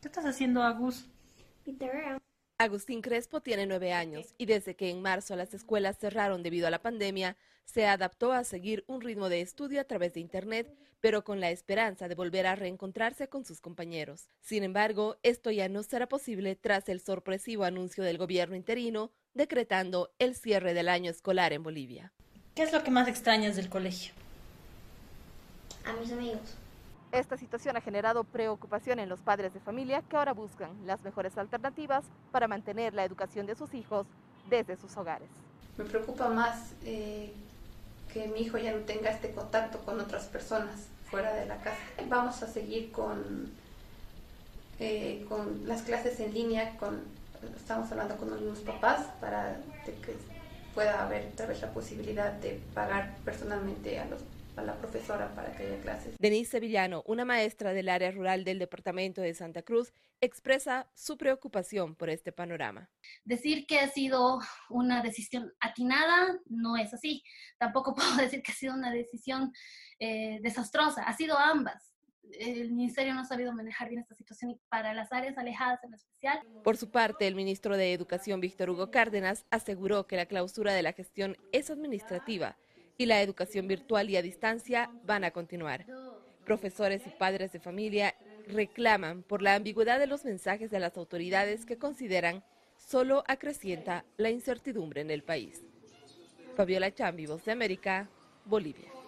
¿Qué estás haciendo, Agus? Agustín Crespo tiene nueve años y desde que en marzo las escuelas cerraron debido a la pandemia, se adaptó a seguir un ritmo de estudio a través de Internet, pero con la esperanza de volver a reencontrarse con sus compañeros. Sin embargo, esto ya no será posible tras el sorpresivo anuncio del gobierno interino decretando el cierre del año escolar en Bolivia. ¿Qué es lo que más extrañas del colegio? A mis amigos. Esta situación ha generado preocupación en los padres de familia que ahora buscan las mejores alternativas para mantener la educación de sus hijos desde sus hogares. Me preocupa más eh, que mi hijo ya no tenga este contacto con otras personas fuera de la casa. Vamos a seguir con, eh, con las clases en línea, con, estamos hablando con los papás para que pueda haber tal vez la posibilidad de pagar personalmente a los a la profesora para que haya clases. Denise Sevillano, una maestra del área rural del departamento de Santa Cruz, expresa su preocupación por este panorama. Decir que ha sido una decisión atinada no es así. Tampoco puedo decir que ha sido una decisión eh, desastrosa. Ha sido ambas el ministerio no ha sabido manejar bien esta situación y para las áreas alejadas en especial. Por su parte, el ministro de Educación, Víctor Hugo Cárdenas, aseguró que la clausura de la gestión es administrativa y la educación virtual y a distancia van a continuar. Profesores y padres de familia reclaman por la ambigüedad de los mensajes de las autoridades que consideran solo acrecienta la incertidumbre en el país. Fabiola Chambi, Voz de América, Bolivia.